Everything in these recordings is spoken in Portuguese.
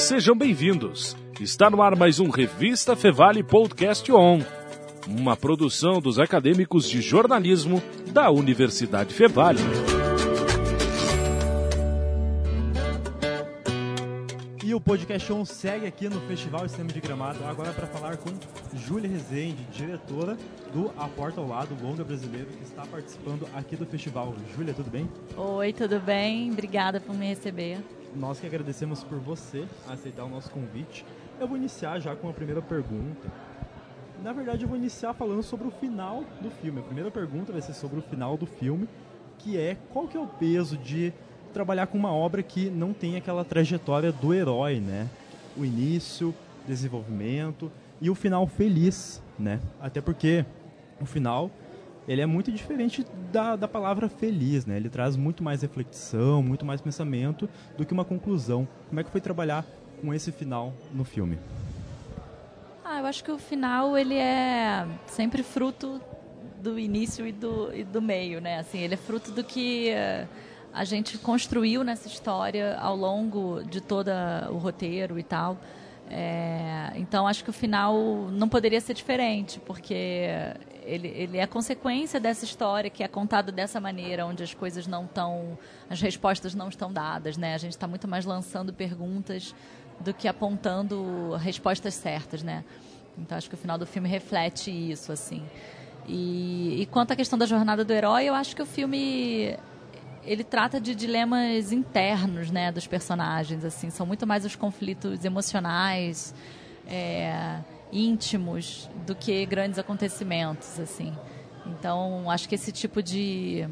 Sejam bem-vindos. Está no ar mais um Revista Fevale Podcast On, uma produção dos acadêmicos de jornalismo da Universidade Fevale. E o podcast On segue aqui no Festival Cinema de Gramado, agora para falar com Júlia Rezende, diretora do A Porta ao Lado, longa brasileiro, que está participando aqui do festival. Júlia, tudo bem? Oi, tudo bem? Obrigada por me receber. Nós que agradecemos por você aceitar o nosso convite. Eu vou iniciar já com a primeira pergunta. Na verdade, eu vou iniciar falando sobre o final do filme. A primeira pergunta vai ser sobre o final do filme, que é qual que é o peso de trabalhar com uma obra que não tem aquela trajetória do herói, né? O início, desenvolvimento e o final feliz, né? Até porque o final ele é muito diferente da, da palavra feliz, né? Ele traz muito mais reflexão, muito mais pensamento do que uma conclusão. Como é que foi trabalhar com esse final no filme? Ah, eu acho que o final ele é sempre fruto do início e do, e do meio, né? Assim, ele é fruto do que uh, a gente construiu nessa história ao longo de todo o roteiro e tal. É, então acho que o final não poderia ser diferente, porque ele, ele é consequência dessa história que é contada dessa maneira, onde as coisas não estão, as respostas não estão dadas, né? A gente está muito mais lançando perguntas do que apontando respostas certas, né? Então acho que o final do filme reflete isso, assim. E, e quanto à questão da jornada do herói, eu acho que o filme ele trata de dilemas internos, né, dos personagens, assim, são muito mais os conflitos emocionais, é, íntimos, do que grandes acontecimentos, assim. Então, acho que esse tipo de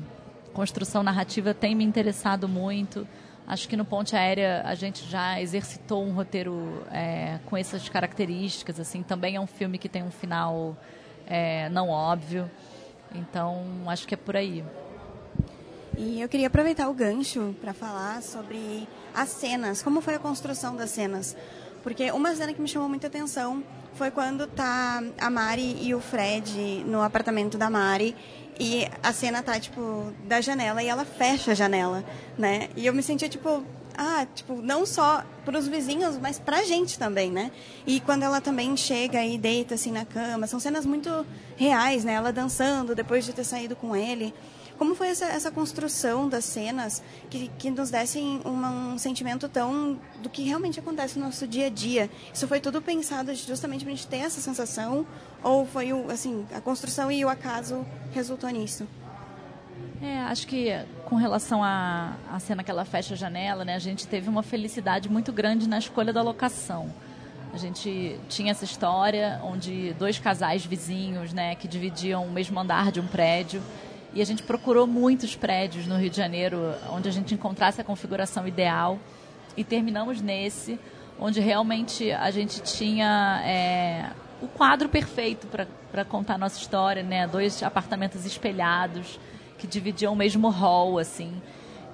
construção narrativa tem me interessado muito. Acho que no Ponte Aérea a gente já exercitou um roteiro é, com essas características, assim. Também é um filme que tem um final é, não óbvio. Então, acho que é por aí. E eu queria aproveitar o gancho para falar sobre as cenas, como foi a construção das cenas. Porque uma cena que me chamou muita atenção foi quando tá a Mari e o Fred no apartamento da Mari e a cena tá tipo da janela e ela fecha a janela, né? E eu me sentia tipo, ah, tipo, não só para os vizinhos, mas para a gente também, né? E quando ela também chega e deita assim na cama, são cenas muito reais, né? Ela dançando depois de ter saído com ele. Como foi essa, essa construção das cenas que, que nos dessem uma, um sentimento tão do que realmente acontece no nosso dia a dia? Isso foi tudo pensado justamente para a gente ter essa sensação? Ou foi o, assim, a construção e o acaso resultou nisso? É, acho que com relação à, à cena que ela fecha a janela, né, a gente teve uma felicidade muito grande na escolha da locação. A gente tinha essa história onde dois casais vizinhos, né, que dividiam o mesmo andar de um prédio, e a gente procurou muitos prédios no Rio de Janeiro onde a gente encontrasse a configuração ideal e terminamos nesse, onde realmente a gente tinha é, o quadro perfeito para contar a nossa história, né? Dois apartamentos espelhados que dividiam o mesmo hall, assim.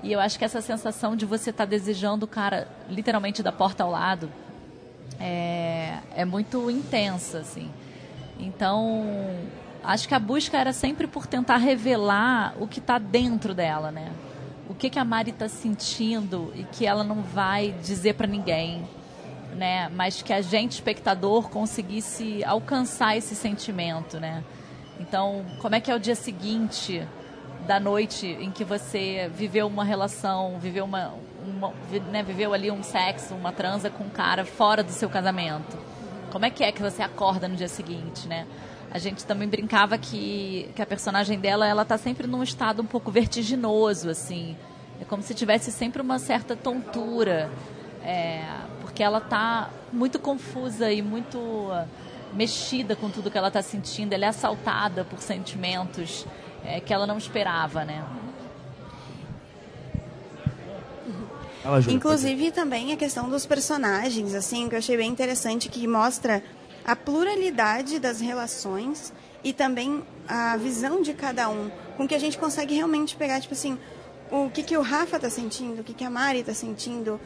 E eu acho que essa sensação de você estar tá desejando o cara literalmente da porta ao lado é, é muito intensa, assim. Então, acho que a busca era sempre por tentar revelar o que está dentro dela, né? O que, que a Mari está sentindo e que ela não vai dizer para ninguém, né? Mas que a gente, espectador, conseguisse alcançar esse sentimento, né? Então, como é que é o dia seguinte da noite em que você viveu uma relação, viveu uma, uma né, viveu ali um sexo, uma transa com um cara fora do seu casamento? Como é que é que você acorda no dia seguinte, né? A gente também brincava que, que a personagem dela ela tá sempre num estado um pouco vertiginoso assim. É como se tivesse sempre uma certa tontura. É, porque ela tá muito confusa e muito mexida com tudo que ela está sentindo. Ela é assaltada por sentimentos é, que ela não esperava né? Inclusive também a questão dos personagens, assim, que eu achei bem interessante, que mostra a pluralidade das relações e também a visão de cada um, com que a gente consegue realmente pegar, tipo assim, o que, que o Rafa está sentindo, o que, que a Mari está sentindo,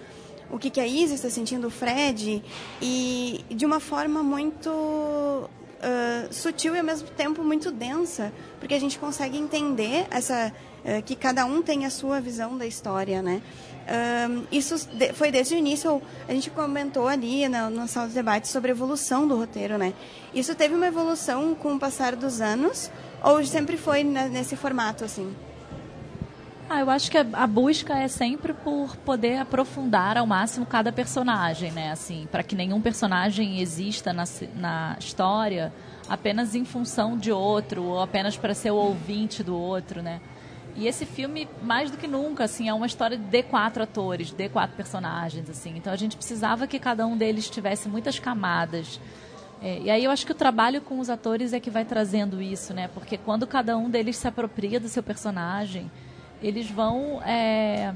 o que, que a Isis está sentindo, o Fred, e de uma forma muito uh, sutil e ao mesmo tempo muito densa, porque a gente consegue entender essa uh, que cada um tem a sua visão da história, né? Um, isso foi desde o início, a gente comentou ali na, na sala de debate sobre a evolução do roteiro, né? Isso teve uma evolução com o passar dos anos ou sempre foi nesse formato, assim? Ah, eu acho que a, busca é sempre por poder aprofundar ao máximo cada personagem, né? Assim, para que nenhum personagem exista na, na história apenas em função de outro ou apenas para ser o ouvinte do outro, né? E esse filme, mais do que nunca, assim, é uma história de quatro atores, de quatro personagens, assim. Então a gente precisava que cada um deles tivesse muitas camadas. É, e aí eu acho que o trabalho com os atores é que vai trazendo isso, né? Porque quando cada um deles se apropria do seu personagem, eles vão é,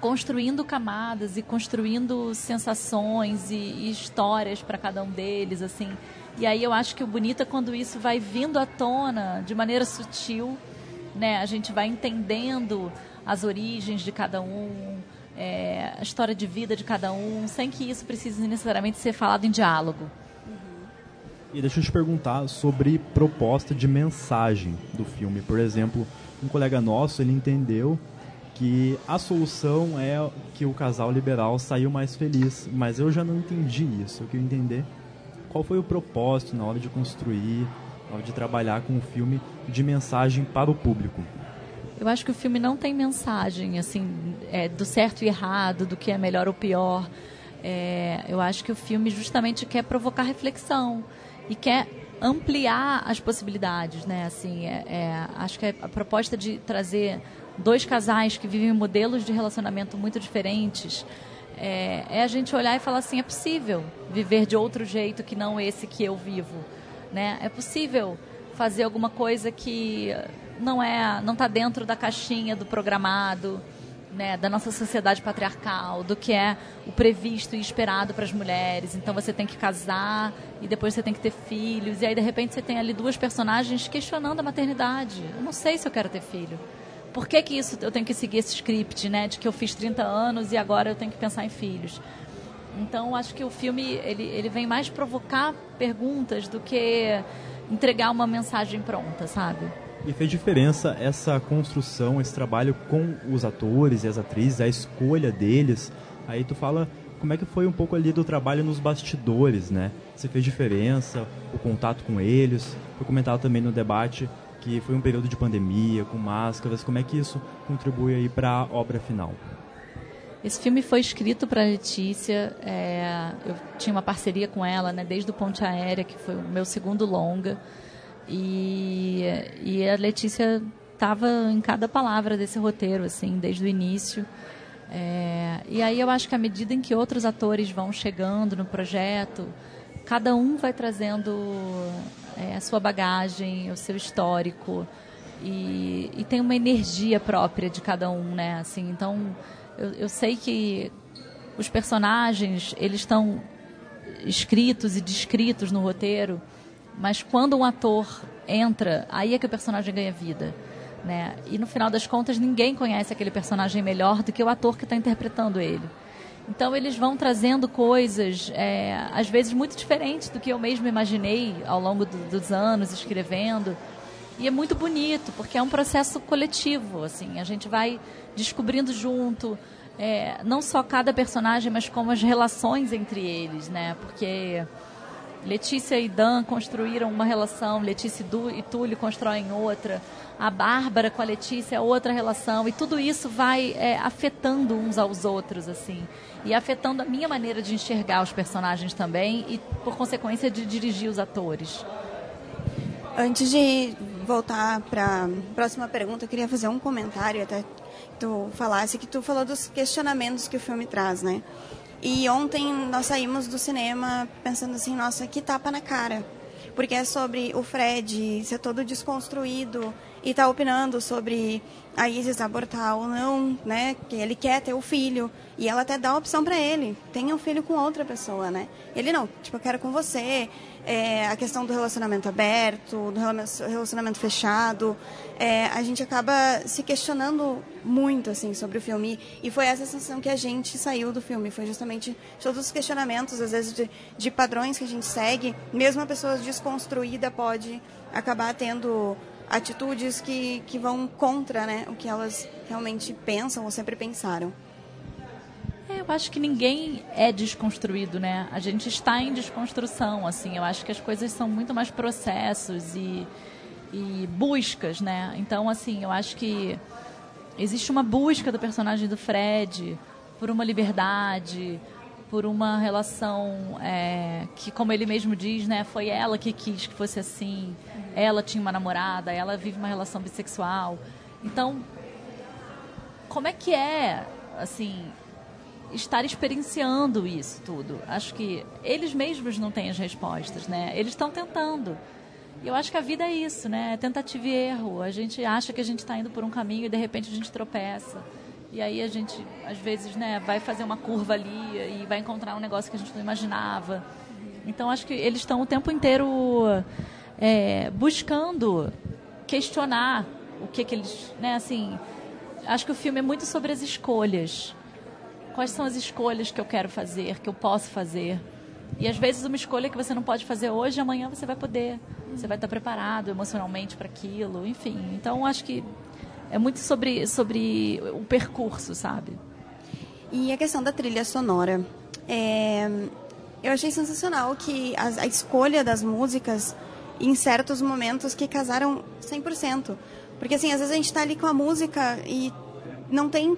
construindo camadas e construindo sensações e, e histórias para cada um deles, assim. E aí eu acho que o bonito é quando isso vai vindo à tona de maneira sutil, né? A gente vai entendendo as origens de cada um, é, a história de vida de cada um, sem que isso precise necessariamente ser falado em diálogo. E deixa eu te perguntar sobre proposta de mensagem do filme. Por exemplo, um colega nosso, ele entendeu que a solução é que o casal liberal saiu mais feliz, mas eu já não entendi isso. Eu queria entender qual foi o propósito na hora de construir, de trabalhar com o filme de mensagem para o público. Eu acho que o filme não tem mensagem assim é, do certo e errado, do que é melhor ou pior. É, eu acho que o filme justamente quer provocar reflexão e quer ampliar as possibilidades, né? Assim, é, é, acho que a proposta de trazer dois casais que vivem modelos de relacionamento muito diferentes é, é, a gente olhar e falar assim, é possível viver de outro jeito que não esse que eu vivo, né? É possível fazer alguma coisa que não é, não está dentro da caixinha do programado né, da nossa sociedade patriarcal, do que é o previsto e esperado para as mulheres. Então você tem que casar e depois você tem que ter filhos. E aí de repente você tem ali duas personagens questionando a maternidade. Eu não sei se eu quero ter filho. Por que, que isso eu tenho que seguir esse script, né, de que eu fiz 30 anos e agora eu tenho que pensar em filhos? Então acho que o filme ele, ele vem mais provocar perguntas do que entregar uma mensagem pronta, sabe? E fez diferença essa construção, esse trabalho com os atores e as atrizes, a escolha deles. Aí tu fala como é que foi um pouco ali do trabalho nos bastidores, né? Se fez diferença, o contato com eles. Foi comentado também no debate que foi um período de pandemia, com máscaras. Como é que isso contribui aí para a obra final? Esse filme foi escrito para Letícia. É, eu tinha uma parceria com ela, né, desde o Ponte Aérea, que foi o meu segundo longa. E, e a Letícia estava em cada palavra desse roteiro, assim, desde o início. É, e aí eu acho que à medida em que outros atores vão chegando no projeto, cada um vai trazendo é, a sua bagagem, o seu histórico e, e, tem uma energia própria de cada um, né? Assim, então eu, eu sei que os personagens eles estão escritos e descritos no roteiro mas quando um ator entra, aí é que o personagem ganha vida. Né? E no final das contas, ninguém conhece aquele personagem melhor do que o ator que está interpretando ele. Então eles vão trazendo coisas, é, às vezes muito diferentes do que eu mesmo imaginei ao longo do, dos anos escrevendo. E é muito bonito, porque é um processo coletivo. Assim, a gente vai descobrindo junto, é, não só cada personagem, mas como as relações entre eles, né? Porque Letícia e Dan construíram uma relação, Letícia e Túlio constroem outra, a Bárbara com a Letícia é outra relação, e tudo isso vai é, afetando uns aos outros, assim, e afetando a minha maneira de enxergar os personagens também, e por consequência de dirigir os atores. Antes de voltar para a próxima pergunta, eu queria fazer um comentário até tu falasse, que tu falou dos questionamentos que o filme traz, né? E ontem nós saímos do cinema pensando assim, nossa, que tapa na cara. Porque é sobre o Fred ser todo desconstruído e tá opinando sobre a Isis abortar ou não, né? Que ele quer ter o filho. E ela até dá a opção para ele. Tenha um filho com outra pessoa, né? Ele não, tipo, eu quero com você é, a questão do relacionamento aberto, do relacionamento fechado, é, a gente acaba se questionando muito assim sobre o filme. E foi essa sensação que a gente saiu do filme, foi justamente todos os questionamentos, às vezes de, de padrões que a gente segue, mesmo a pessoa desconstruída pode acabar tendo atitudes que, que vão contra né, o que elas realmente pensam ou sempre pensaram. É, eu acho que ninguém é desconstruído, né? A gente está em desconstrução, assim. Eu acho que as coisas são muito mais processos e, e buscas, né? Então, assim, eu acho que existe uma busca do personagem do Fred por uma liberdade, por uma relação é, que, como ele mesmo diz, né, foi ela que quis que fosse assim. Ela tinha uma namorada, ela vive uma relação bissexual. Então, como é que é, assim, estar experienciando isso tudo? Acho que eles mesmos não têm as respostas, né? Eles estão tentando. E eu acho que a vida é isso, né? É tentativa e erro. A gente acha que a gente está indo por um caminho e de repente a gente tropeça. E aí a gente, às vezes, né, vai fazer uma curva ali e vai encontrar um negócio que a gente não imaginava. Então acho que eles estão o tempo inteiro é, buscando questionar o que, que eles, né, assim, acho que o filme é muito sobre as escolhas. Quais são as escolhas que eu quero fazer, que eu posso fazer? E às vezes uma escolha que você não pode fazer hoje, amanhã você vai poder. Você vai estar preparado emocionalmente para aquilo, enfim. Então acho que é muito sobre sobre o percurso, sabe? E a questão da trilha sonora. É, eu achei sensacional que a, a escolha das músicas em certos momentos que casaram 100%. Porque assim, às vezes a gente está ali com a música e não tem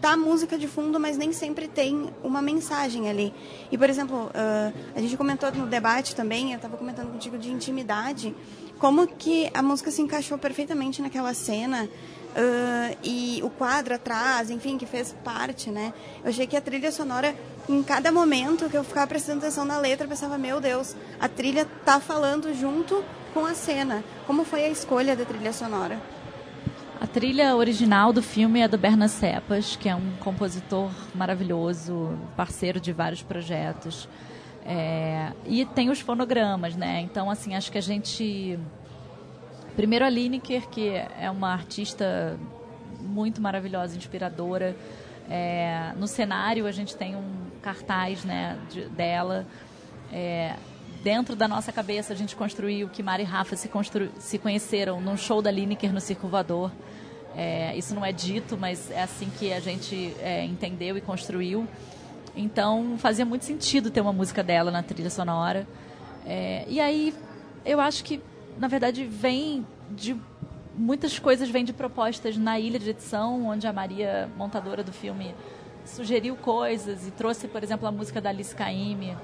tá música de fundo, mas nem sempre tem uma mensagem ali. E, por exemplo, uh, a gente comentou no debate também, eu estava comentando contigo de intimidade, como que a música se encaixou perfeitamente naquela cena. Uh, e o quadro atrás, enfim, que fez parte, né? Eu achei que a trilha sonora, em cada momento que eu ficava prestando atenção na letra, eu pensava, meu Deus, a trilha tá falando junto com a cena. Como foi a escolha da trilha sonora? A trilha original do filme é do Berna Cepas, que é um compositor maravilhoso, parceiro de vários projetos. É, e tem os fonogramas, né? Então, assim, acho que a gente. Primeiro a Lineker, que é uma artista muito maravilhosa, inspiradora. É, no cenário a gente tem um cartaz né, de, dela. É, dentro da nossa cabeça a gente construiu que Mari e Rafa se, constru... se conheceram num show da Lineker no Circo Voador. É, isso não é dito, mas é assim que a gente é, entendeu e construiu. Então fazia muito sentido ter uma música dela na trilha sonora. É, e aí eu acho que, na verdade, vem de. Muitas coisas vêm de propostas na ilha de edição, onde a Maria, montadora do filme, sugeriu coisas e trouxe, por exemplo, a música da Alice Caymmi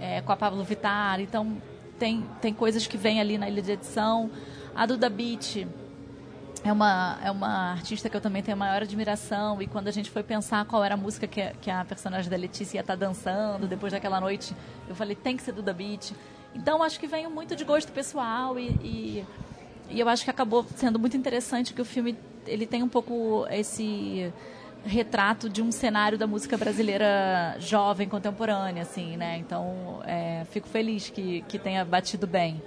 é, com a Pablo Vittar. Então, tem, tem coisas que vêm ali na ilha de edição. A Duda Beat é uma, é uma artista que eu também tenho a maior admiração. E quando a gente foi pensar qual era a música que, que a personagem da Letícia ia estar tá dançando depois daquela noite, eu falei, tem que ser Duda Beat. Então, acho que vem muito de gosto pessoal e, e, e eu acho que acabou sendo muito interessante que o filme ele tem um pouco esse retrato de um cenário da música brasileira jovem, contemporânea, assim, né? Então, é, fico feliz que, que tenha batido bem.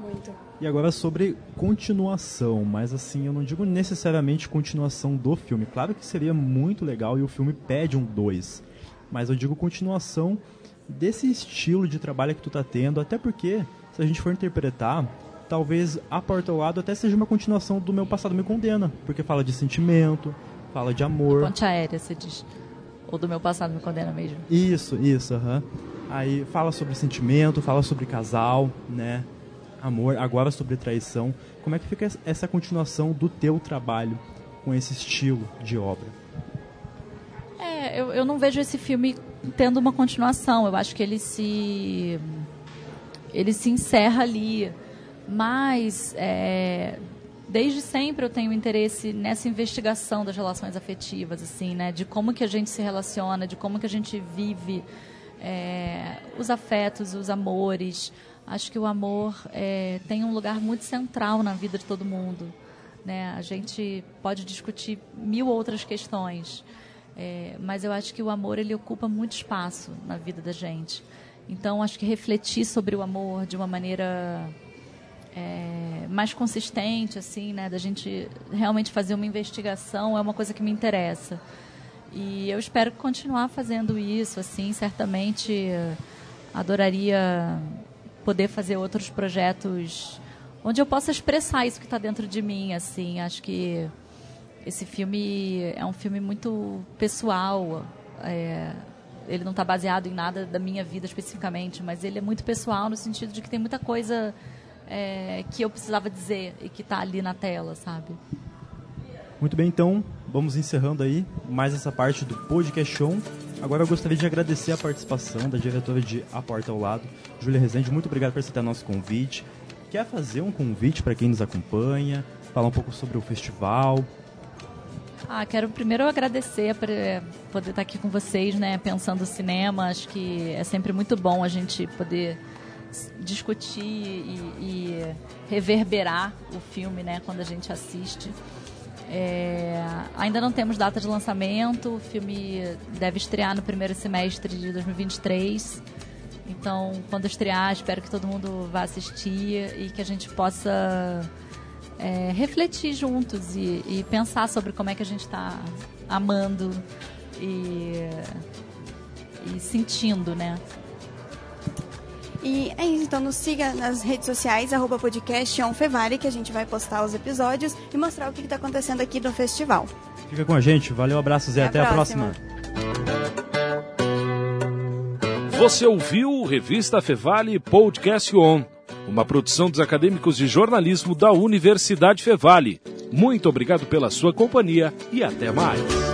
Muito. E agora sobre continuação, mas assim, eu não digo necessariamente continuação do filme. Claro que seria muito legal e o filme pede um 2. Mas eu digo continuação desse estilo de trabalho que tu tá tendo, até porque, se a gente for interpretar, talvez a Porta ao Lado até seja uma continuação do Meu Passado Me Condena, porque fala de sentimento, fala de amor. Ponte aérea, você diz. Ou do meu passado me condena mesmo. Isso, isso, aham. Uhum. Aí fala sobre sentimento, fala sobre casal, né? Amor, agora sobre traição. Como é que fica essa continuação do teu trabalho com esse estilo de obra? É, eu, eu não vejo esse filme tendo uma continuação. Eu acho que ele se ele se encerra ali. Mas é, desde sempre eu tenho interesse nessa investigação das relações afetivas, assim, né? De como que a gente se relaciona, de como que a gente vive é, os afetos, os amores. Acho que o amor é, tem um lugar muito central na vida de todo mundo. Né? A gente pode discutir mil outras questões, é, mas eu acho que o amor ele ocupa muito espaço na vida da gente. Então, acho que refletir sobre o amor de uma maneira é, mais consistente, assim, né, da gente realmente fazer uma investigação, é uma coisa que me interessa. E eu espero continuar fazendo isso, assim, certamente adoraria poder fazer outros projetos onde eu possa expressar isso que está dentro de mim, assim. Acho que esse filme é um filme muito pessoal. É, ele não está baseado em nada da minha vida especificamente, mas ele é muito pessoal no sentido de que tem muita coisa é, que eu precisava dizer e que está ali na tela, sabe? Muito bem, então vamos encerrando aí mais essa parte do podcast show. Agora eu gostaria de agradecer a participação da diretora de A Porta ao Lado, Júlia Rezende. Muito obrigado por aceitar nosso convite. Quer fazer um convite para quem nos acompanha? Falar um pouco sobre o festival? Ah, quero primeiro agradecer por poder estar aqui com vocês, né, pensando cinema. Acho que é sempre muito bom a gente poder discutir e, e reverberar o filme, né, quando a gente assiste. É, ainda não temos data de lançamento, o filme deve estrear no primeiro semestre de 2023. Então, quando estrear, espero que todo mundo vá assistir e que a gente possa é, refletir juntos e, e, pensar sobre como é que a gente está amando e, e sentindo, né? E é isso, então nos siga nas redes sociais, arroba podcast Fevale, que a gente vai postar os episódios e mostrar o que está acontecendo aqui no festival. Fica com a gente, valeu, abraços e até, até a próxima. próxima. Você ouviu o Revista Fevale Podcast On, uma produção dos acadêmicos de jornalismo da Universidade Fevale. Muito obrigado pela sua companhia e até mais.